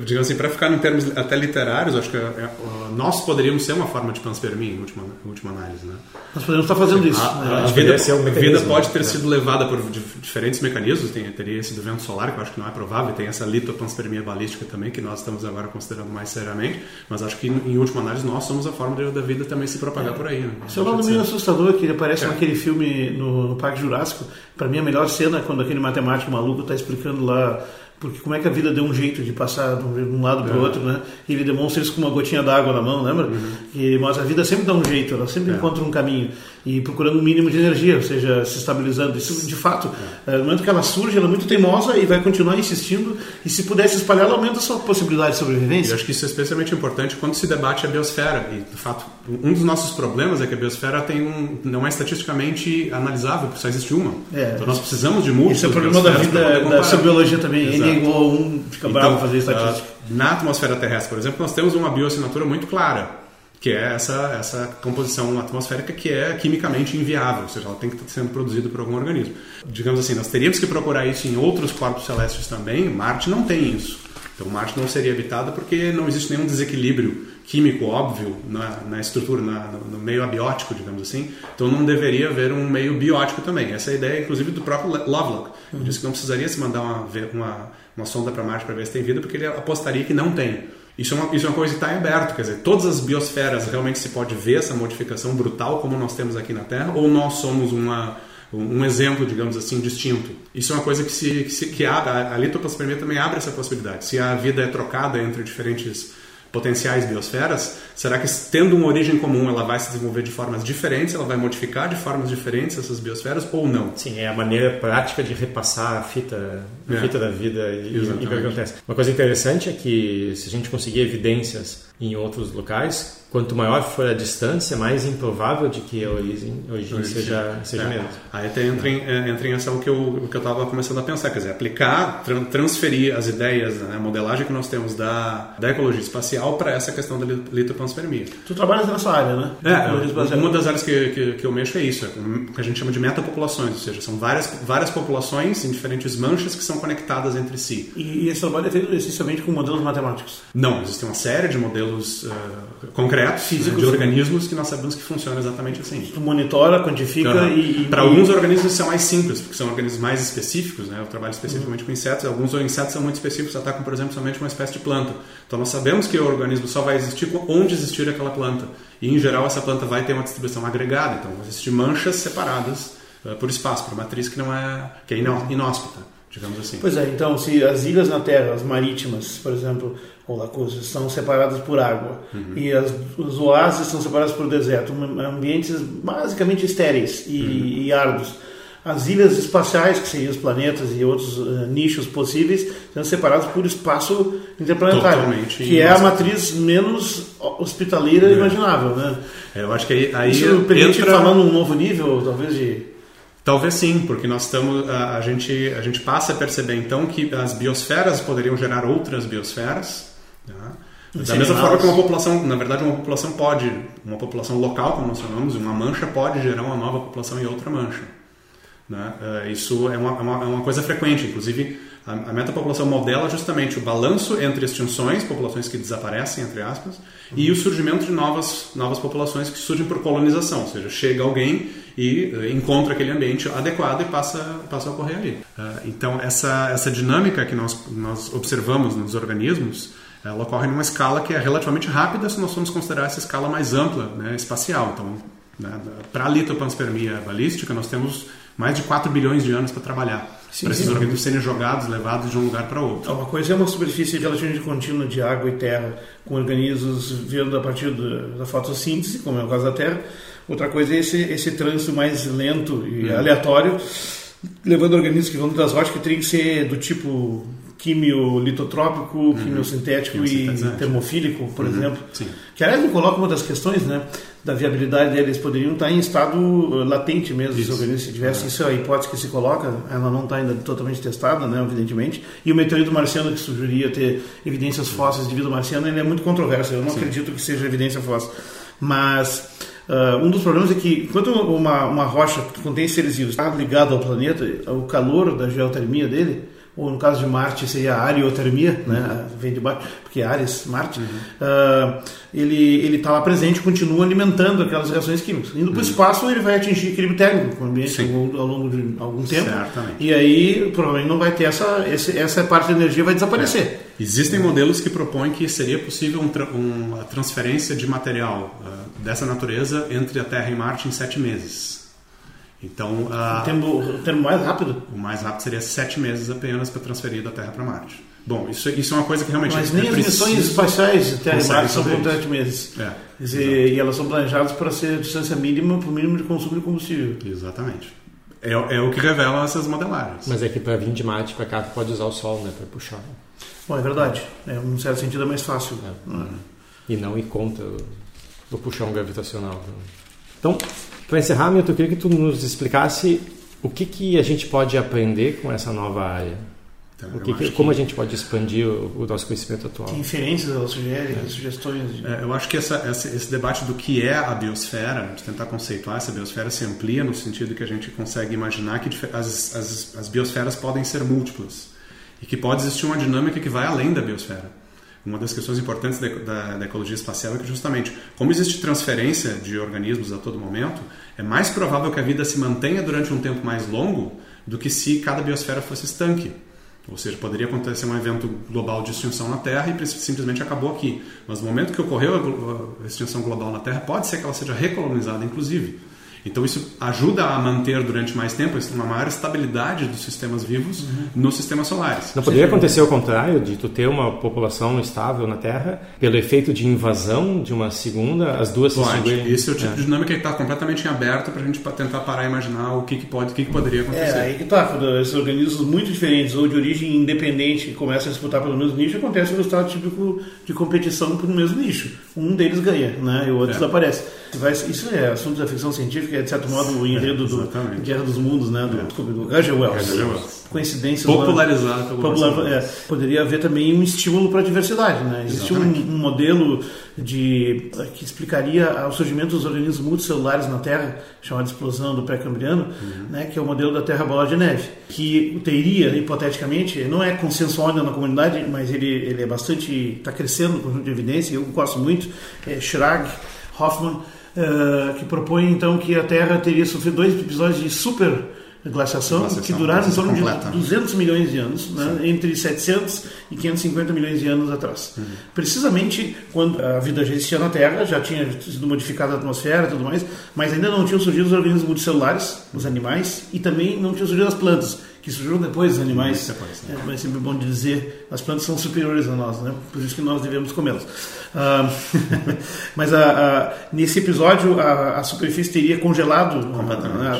digamos assim, para ficar em termos até literários, acho que é, é, nós poderíamos ser uma forma de panspermia em última, em última análise. Né? Nós podemos estar fazendo isso. A, né? a, vida, um a vida, pode ter sido levada por diferentes mecanismos, tem, teria esse do vento solar, que eu acho que não é provável, tem essa litopanspermia balística também, que nós estamos agora considerando mais seriamente, mas acho que em última análise nós somos a forma da vida também se propagar é. por aí. Né? Isso é lado meio assustador, que ele aparece é. naquele filme no, no Parque Jurássico. Para mim, a melhor cena é quando aquele matemático maluco está explicando lá porque como é que a vida deu um jeito de passar de um lado para o é. outro, né? E ele demonstra isso com uma gotinha d'água na mão, lembra? Uhum. E, mas a vida sempre dá um jeito, ela sempre é. encontra um caminho e procurando um mínimo de energia, ou seja, se estabilizando. Isso, de fato, é. no momento que ela surge, ela é muito teimosa e vai continuar insistindo. E se pudesse espalhar, ela aumenta a sua possibilidade de sobrevivência. Eu acho que isso é especialmente importante quando se debate a biosfera. E, de fato, um dos nossos problemas é que a biosfera tem um, não é estatisticamente analisável, porque só existe uma. É. Então nós precisamos de múltiplos. Isso é o problema da vida, da sua biologia também. Exato. Igual a 1, fica então, bravo fazer estatística. na atmosfera terrestre, por exemplo, nós temos uma bioassinatura muito clara que é essa, essa composição atmosférica que é quimicamente inviável, ou seja, ela tem que estar sendo produzida por algum organismo. Digamos assim, nós teríamos que procurar isso em outros corpos celestes também, Marte não tem isso. Então Marte não seria habitada porque não existe nenhum desequilíbrio químico óbvio na, na estrutura, na, no, meio abiótico, digamos assim. Então não deveria haver um meio biótico também. Essa é a ideia, inclusive, do próprio Lovelock. Ele disse que não precisaria se mandar uma, uma, uma sonda para Marte para ver se tem vida, porque ele apostaria que não tem. Isso é, uma, isso é uma coisa que está em aberto, quer dizer, todas as biosferas realmente se pode ver essa modificação brutal como nós temos aqui na Terra, ou nós somos uma, um exemplo, digamos assim, distinto. Isso é uma coisa que se, que, se, que abre, a, a litoplaspermia também abre essa possibilidade. Se a vida é trocada entre diferentes potenciais biosferas, será que tendo uma origem comum ela vai se desenvolver de formas diferentes, ela vai modificar de formas diferentes essas biosferas ou não? Sim, é a maneira prática de repassar a fita, a é. fita da vida e, e o que acontece. Uma coisa interessante é que se a gente conseguir evidências em outros locais, quanto maior for a distância, mais improvável de que a origem, a origem seja, seja é. mesmo. Aí até entra em, é, entra em ação o que eu estava começando a pensar, quer dizer, aplicar, tra transferir as ideias, né, a modelagem que nós temos da, da ecologia espacial para essa questão da litopanspermia. Tu trabalhas nessa área, né? É, uma das áreas que, que, que, eu mexo é isso, é o que a gente chama de metapopulações, ou seja, são várias, várias populações em diferentes manchas que são conectadas entre si. E, e esse trabalho é feito essencialmente com modelos matemáticos? Não, existe uma série de modelos uh, concretos concretos, físicos, né, de organismos que nós sabemos que funcionam exatamente assim. Tu monitora, quantifica e, e, Para alguns organismos são mais simples, porque são organismos mais específicos, né? Eu trabalho especificamente uhum. com insetos, alguns insetos são muito específicos, atacam, por exemplo, somente uma espécie de planta. Então nós sabemos que o organismo só vai existir onde existir aquela planta. E em geral essa planta vai ter uma distribuição agregada, então vão existir manchas separadas uh, por espaço, por matriz que não é que é inóspita digamos assim. Pois é, então se as ilhas na Terra, as marítimas, por exemplo, ou lacusas, são separadas por água uhum. e as, os oásis são separados por deserto, ambientes basicamente estéreis e, uhum. e árduos. As ilhas espaciais, que seriam os planetas e outros uh, nichos possíveis, são separados por espaço interplanetário, Totalmente que é a matriz menos hospitaleira é. imaginável, né? É, eu acho que aí, aí Isso permite entra... falar num novo nível, talvez de Talvez sim, porque nós estamos a, a, gente a gente passa a perceber então que as biosferas poderiam gerar outras biosferas. Tá? Da mesma forma que uma população, na verdade, uma população pode, uma população local, como nós chamamos, uma mancha pode gerar uma nova população em outra mancha. Né? É, isso é uma, é uma, é uma coisa frequente, inclusive a, a metapopulação modela justamente o balanço entre extinções, populações que desaparecem, entre aspas, uhum. e o surgimento de novas, novas populações que surgem por colonização, ou seja, chega alguém e uh, encontra aquele ambiente adequado e passa, passa a ocorrer ali. Uh, então, essa, essa dinâmica que nós, nós observamos nos organismos, ela ocorre numa escala que é relativamente rápida se nós formos considerar essa escala mais ampla, né, espacial. Então, né, para a litopanspermia balística, nós temos mais de 4 bilhões de anos para trabalhar. Sim, para esses sim. organismos serem jogados, levados de um lugar para outro. Uma coisa é uma superfície relativamente contínua de água e terra, com organismos vindo a partir da fotossíntese, como é o caso da Terra. Outra coisa é esse, esse trânsito mais lento e uhum. aleatório, levando organismos que vão das rochas que teriam que ser do tipo quimiolitotrópico, uhum. quimiosintético e termofílico, por uhum. exemplo. Sim. Que aliás me coloca uma das questões, né? Da viabilidade deles poderiam estar em estado uh, latente mesmo, isso. se tivesse, é. isso é a hipótese que se coloca, ela não está ainda totalmente testada, né, evidentemente. E o meteorito marciano que sugeriria ter evidências fósseis de vida marciana, ele é muito controverso, eu não Sim. acredito que seja evidência fóssil. Mas uh, um dos problemas é que, enquanto uma, uma rocha que contém seres vivos está ligada ao planeta, o calor da geotermia dele ou no caso de Marte seria a ariotermia, né? vem de baixo, porque é Ares, Marte, uhum. uh, ele ele está lá presente continua alimentando aquelas reações químicas. Indo para o uhum. espaço, ele vai atingir equilíbrio térmico com o ambiente ao, ao, longo de algum tempo. Certamente. E aí, provavelmente, não vai ter essa, essa parte de energia vai desaparecer. É. Existem modelos que propõem que seria possível um, uma transferência de material uh, dessa natureza entre a Terra e Marte em sete meses. Então, o, termo, o termo mais rápido? O mais rápido seria sete meses apenas para transferir da Terra para Marte. Bom, isso, isso é uma coisa que realmente. Mas nem as missões espaciais de Terra e Marte são por sete meses. É, dizer, e elas são planejadas para ser a distância mínima para o mínimo de consumo de combustível. Exatamente. É, é o que revelam essas modelagens. Mas é que para vir de Marte para cá, tu pode usar o Sol né, para puxar. Bom, é verdade. É, um certo sentido é mais fácil. É. Uhum. E não ir contra o puxão gravitacional. Então, para encerrar, Milton, eu queria que tu nos explicasse o que, que a gente pode aprender com essa nova área. Então, que, que, como a gente pode expandir o, o, nosso conhecimento atual? Que inferências ela sugere, é. sugestões? De... É, eu acho que essa, essa, esse debate do que é a biosfera, de tentar conceituar essa biosfera, se amplia no sentido que a gente consegue imaginar que as, as, as biosferas podem ser múltiplas e que pode existir uma dinâmica que vai além da biosfera. Uma das questões importantes da, da, da, ecologia espacial é que justamente, como existe transferência de organismos a todo momento, é mais provável que a vida se mantenha durante um tempo mais longo do que se cada biosfera fosse estanque. Ou seja, poderia acontecer um evento global de extinção na Terra e simplesmente acabou aqui. Mas no momento que ocorreu a extinção global na Terra, pode ser que ela seja recolonizada, inclusive. Então isso ajuda a manter durante mais tempo uma maior estabilidade dos sistemas vivos uhum. nos sistemas solares. Não poderia acontecer o contrário, de tu ter uma população estável na Terra pelo efeito de invasão de uma segunda, as duas pode. se seguirem? Esse é o tipo é. de dinâmica que está completamente aberto para a gente tentar parar e imaginar o que, que pode, o que, que poderia acontecer. É, aí que tá, esses organismos muito diferentes ou de origem independente que começam a disputar pelo mesmo nicho, acontece o resultado típico de competição por um mesmo nicho. Um deles ganha, né, e o outro é. desaparece. Isso é assunto da ficção científica, é de certo modo o enredo do Guerra dos Mundos, né? Do, é. do Roger Wells. Wells. Coincidências. Popularizado pelo popular, é, Poderia haver também um estímulo para a diversidade, né? Existe um, um, modelo de que explicaria o surgimento dos organismos multicelulares na Terra, chamado explosão do pré-cambriano, uhum. né? Que é o modelo da Terra Bola de Neve, que teria, hipoteticamente, não é consensual ainda na comunidade, mas ele, ele é bastante, está crescendo no conjunto de evidência, eu gosto muito, é Schrag, Hoffman, uh, que propõe então que a Terra teria sofrido dois episódios de super glaciação, glaciação que duraram em torno completa. de 200 milhões de anos, né? entre 700 e 550 milhões de anos atrás. Uhum. Precisamente quando a vida já existia na Terra, já tinha sido modificada a atmosfera e tudo mais, mas ainda não tinham surgido os organismos multicelulares, os animais, e também não tinham surgido as plantas que surgiram depois dos animais. Depois, né? é, mas é sempre bom dizer, as plantas são superiores a nós, né? por isso que nós devemos comê-las. Ah, [laughs] mas a, a, nesse episódio a, a, superfície teria congelado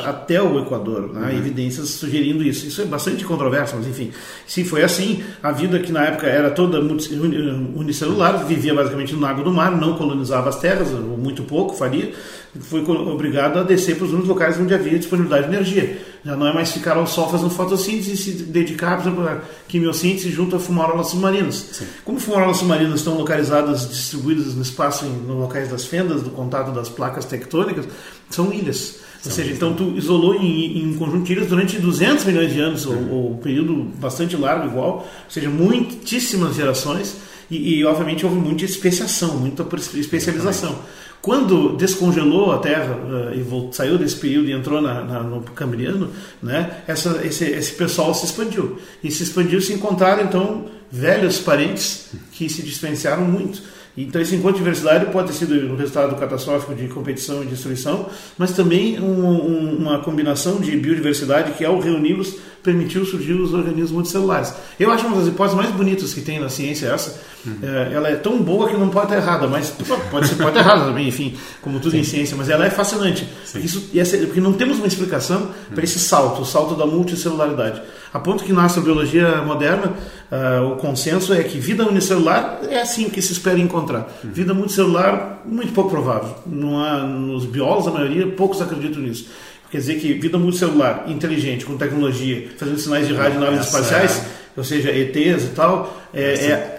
até o Equador, né? uhum. evidências sugerindo isso. Isso é bastante controverso, mas enfim, se foi assim, a vida que na época era toda unicelular, vivia basicamente no água do mar, não colonizava as terras, ou muito pouco faria, foi obrigado a descer para os únicos locais onde havia disponibilidade de energia. Já não é mais ficar ao sol fazendo fotossíntese e se dedicar, por exemplo, à quimiossíntese junto a fumarolas submarinas. Sim. Como fumarolas submarinas estão localizadas, distribuídas no espaço, em, nos locais das fendas, do contato das placas tectônicas, são ilhas. Ou seja, então tu isolou em, em, um conjunto de ilhas durante 200 milhões de anos, ou, ou um período bastante largo igual, ou seja, muitíssimas gerações, e, e obviamente houve muita especiação, muita especialização. Quando descongelou a Terra uh, e voltou, saiu desse período e entrou na, na, no Cambriano, né, essa, esse, esse pessoal se expandiu. E se expandiu se encontraram, então, velhos parentes que se diferenciaram muito. Então, esse encontro de diversidade pode ter sido um resultado catastrófico de competição e destruição, mas também um, um, uma combinação de biodiversidade que, ao reuni-los, permitiu surgir os organismos multicelulares. Eu acho uma das hipóteses mais bonitas que tem na ciência essa. Uhum. É, ela é tão boa que não pode estar errada, mas pode ser pode errada também, enfim, como tudo Sim. em ciência, mas ela é fascinante. Isso, essa, porque não temos uma explicação uhum. para esse salto, o salto da multicelularidade. A ponto que na astrobiologia moderna, uh, o consenso é que vida unicelular é assim que se espera encontrar. Uhum. Vida multicelular, muito pouco provável. Não há, nos biólogos, a maioria, poucos acreditam nisso. Quer dizer que vida multicelular, inteligente, com tecnologia, fazendo sinais de rádio em naves espaciais, é... ou seja, ETs e tal, é, é,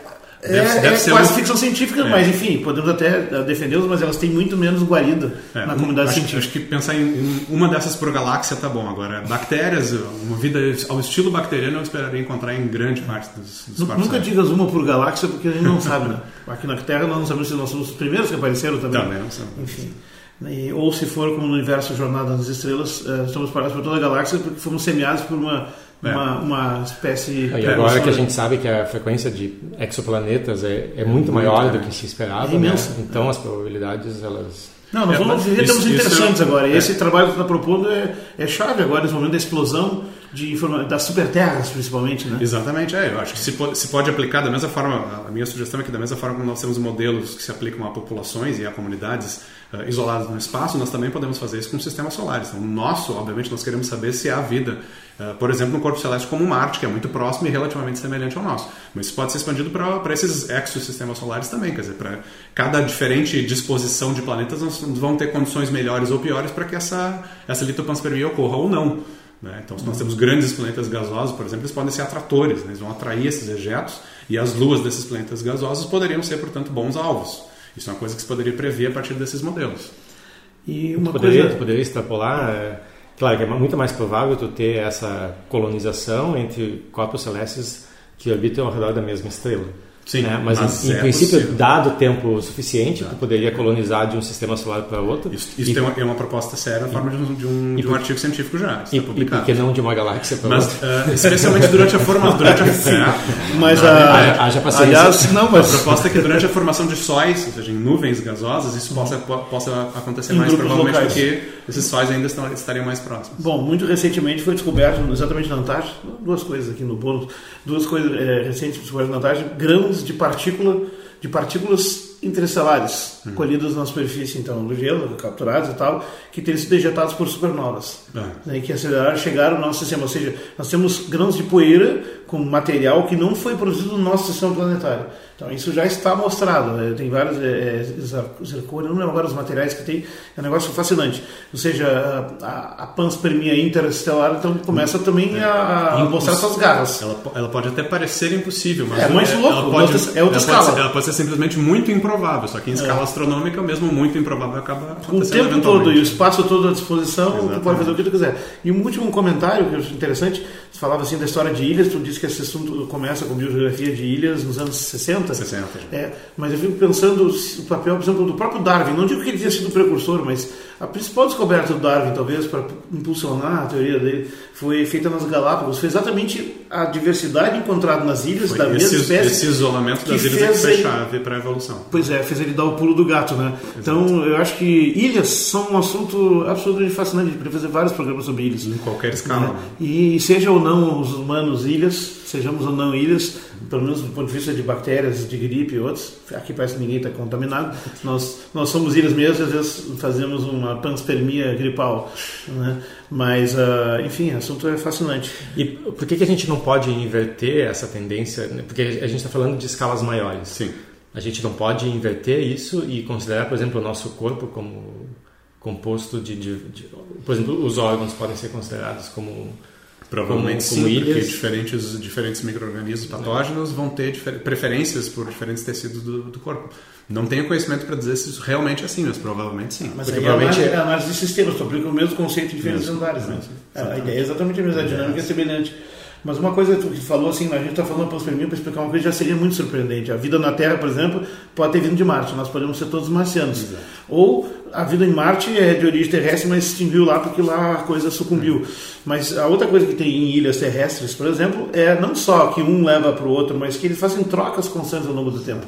Deve, é, deve é quase um... ficção científica, é. mas enfim, podemos até defendê-los, mas elas têm muito menos guarida é, na comunidade acho, científica. Acho que pensar em uma dessas por galáxia tá bom. Agora, bactérias, uma vida ao estilo bacteriano, eu esperaria encontrar em grande parte dos, dos Nunca digas uma por galáxia, porque a gente não sabe, né? Aqui na Terra nós não sabemos se nós somos os primeiros que apareceram também. Também não sabemos. Enfim. E, ou se for como no universo Jornada nas Estrelas, uh, estamos parados por toda a galáxia porque fomos semeados por uma, é. uma, uma espécie. E agora que a gente sabe que a frequência de exoplanetas é, é muito, maior do que se esperava, é né? então as probabilidades elas não, nós é, vamos viver termos interessantes é, agora. E esse trabalho que você está propondo é, é chave agora, nesse momento da explosão de das superterras, principalmente, né? Exatamente, é. Eu acho que se pode, se pode aplicar da mesma forma, a minha sugestão é que da mesma forma como nós temos modelos que se aplicam a populações e a comunidades uh, isoladas no espaço, nós também podemos fazer isso com sistemas solares. Então, nosso, obviamente, nós queremos saber se há vida, uh, por exemplo, no corpo celeste como Marte, que é muito próximo e relativamente semelhante ao nosso. Mas isso pode ser expandido para esses exosistemas solares também, quer dizer, para cada diferente disposição de planetas, nós vamos ter condições melhores ou piores para que essa, essa litopanspermia ocorra ou não. Né? Então, se nós temos grandes planetas gasosos, por exemplo, eles podem ser atratores, né? eles vão atrair esses ejetos e as luas desses planetas gasosos poderiam ser, portanto, bons alvos. Isso é uma coisa que se poderia prever a partir desses modelos. E uma tu poderia, coisa... tu poderia extrapolar... É... Claro que é muito mais provável tu ter essa colonização entre corpos celestes que orbitam ao redor da mesma estrela. Sim, né? mas, mas, em, é princípio, possível. dado tempo suficiente, tu poderia colonizar de um sistema solar para outro. Isso, isso e, é, uma, é, uma, proposta séria na forma de um, de um, de um artigo científico já. E, e por que não de uma galáxia para outra? Uh, especialmente durante a formação. [laughs] Durante a, Sim, mas a, haja aliás, não, mas... a proposta é que durante a formação de sóis, ou seja, em nuvens gasosas, isso possa, possa acontecer em mais provavelmente locais. porque esses sóis ainda estão, estariam mais próximos. Bom, muito recentemente foi descoberto, exatamente na Antártida, duas coisas aqui no bônus, duas coisas é, recentes descobertas na Antártida, grãos de partícula de partículas interestelares hum. colhidas na superfície então do gelo, capturadas e tal, que teriam sido ejetadas por supernovas, ah. né, que aceleraram chegaram ao nosso sistema. Ou seja, nós temos grãos de poeira com material que não foi produzido no nosso sistema planetário. Então isso já está mostrado. Né? Tem vários é, é zircônio, não lembro agora os materiais que tem, é um negócio fascinante. Ou seja, a, a panspermia interestelar então começa também a, a mostrar suas garras. Ela, ela, pode até parecer impossível, mas é mais é, louco. Ela pode, é outra ela escala. Pode ser, ela pode ser simplesmente muito improvável. Só que em escala é. astronômica, mesmo muito improvável acaba Com o tempo todo e o espaço todo à disposição, Exatamente. tu pode fazer o que tu quiser. E um último comentário que eu acho interessante, você falava assim da história de ilhas, tu disse que esse assunto começa com biogeografia de ilhas nos anos 60. 60. É, mas eu fico pensando o papel, por exemplo, do próprio Darwin. Não digo que ele tenha sido precursor, mas a principal descoberta do Darwin, talvez, para impulsionar a teoria dele, foi feita nas Galápagos. Foi exatamente a diversidade encontrada nas ilhas foi da esse, mesma espécie. Esse isolamento das ilhas é que foi chave para a evolução. Pois é, fez ele dar o pulo do gato, né? Exato. Então, eu acho que ilhas são um assunto absolutamente fascinante. Gente poderia fazer vários programas sobre ilhas. Em qualquer escala. Né? E seja ou não os humanos ilhas, sejamos ou não ilhas, pelo menos do ponto de vista de bactérias, de gripe e outros, aqui parece que ninguém está contaminado. Nós, nós somos ilhas mesmo, às vezes fazemos uma panspermia gripal. Né? Mas, uh, enfim, o assunto é fascinante. E por que, que a gente não pode inverter essa tendência? Porque a gente está falando de escalas maiores. Sim. A gente não pode inverter isso e considerar, por exemplo, o nosso corpo como composto de, de, de por exemplo, os órgãos podem ser considerados como Provavelmente como, como sim, ilhas. porque diferentes, diferentes micro-organismos patógenos vão ter preferências por diferentes tecidos do, do corpo. Não tenho conhecimento para dizer se isso realmente é assim, mas provavelmente sim. Mas aí provavelmente é análise de sistemas, tu aplica o mesmo conceito em diferentes lugares. Né? A ideia é exatamente a mesma, a dinâmica é semelhante. Mas uma coisa que tu falou assim, a gente está falando panspermia para explicar uma coisa já seria muito surpreendente. A vida na Terra, por exemplo, pode ter vindo de Marte, nós podemos ser todos marcianos. Exato. Ou a vida em Marte é de origem terrestre, mas se extinguiu lá porque lá a coisa sucumbiu. Mas a outra coisa que tem em ilhas terrestres, por exemplo, é não só que um leva para o outro, mas que eles fazem trocas constantes ao longo do tempo.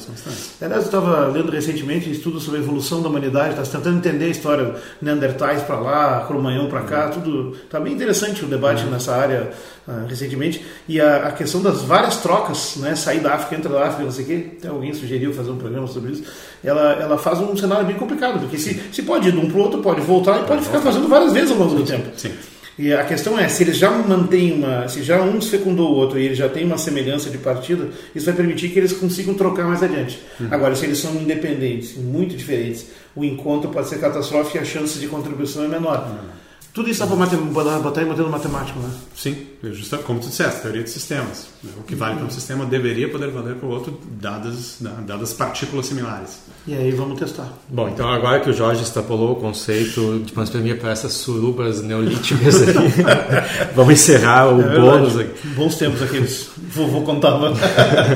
Aliás, eu estava lendo recentemente estudos sobre a evolução da humanidade, estava tentando entender a história Neandertais para lá, Cromanhão para cá, tudo. Está bem interessante o debate uhum. nessa área uh, recentemente. E a, a, questão das várias trocas, né, sair da África, entra da África, não sei o quê, alguém sugeriu fazer um programa sobre isso, ela, ela faz um cenário bem complicado, porque se, se pode ir de um para o outro, pode voltar e pode ficar fazendo várias vezes ao longo do tempo. Sim. E a questão é, se eles já mantêm uma, se já um fecundou o outro e ele já tem uma semelhança de partida, isso vai permitir que eles consigam trocar mais adiante. Uhum. Agora, se eles são independentes, muito diferentes, o encontro pode ser catastrófico e a chance de contribuição é menor. Uhum. Tudo isso dá para botar em modelo matemático, né? Sim, justo, como tu disseste, teoria de sistemas. Né? O que vale para um sistema deveria poder valer para o outro, dadas, dadas partículas similares. E aí vamos testar. Bom, então agora que o Jorge extrapolou o conceito de panspermia para essas surubas neolíticas aqui, [laughs] vamos encerrar o é bônus aqui. Bons tempos aqueles. Vovô contava.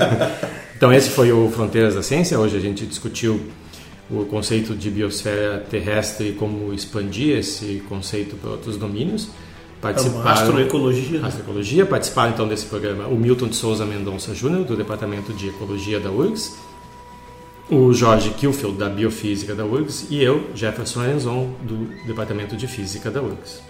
[laughs] então esse foi o Fronteiras da Ciência. Hoje a gente discutiu o conceito de biosfera terrestre e como expandir esse conceito para outros domínios. Participaram, é astroecologia. Astroecologia. Participaram então desse programa o Milton de Souza Mendonça Júnior, do Departamento de Ecologia da URGS, o Jorge Kilfield, da Biofísica da URGS, e eu, Jefferson Arenzon, do Departamento de Física da URGS.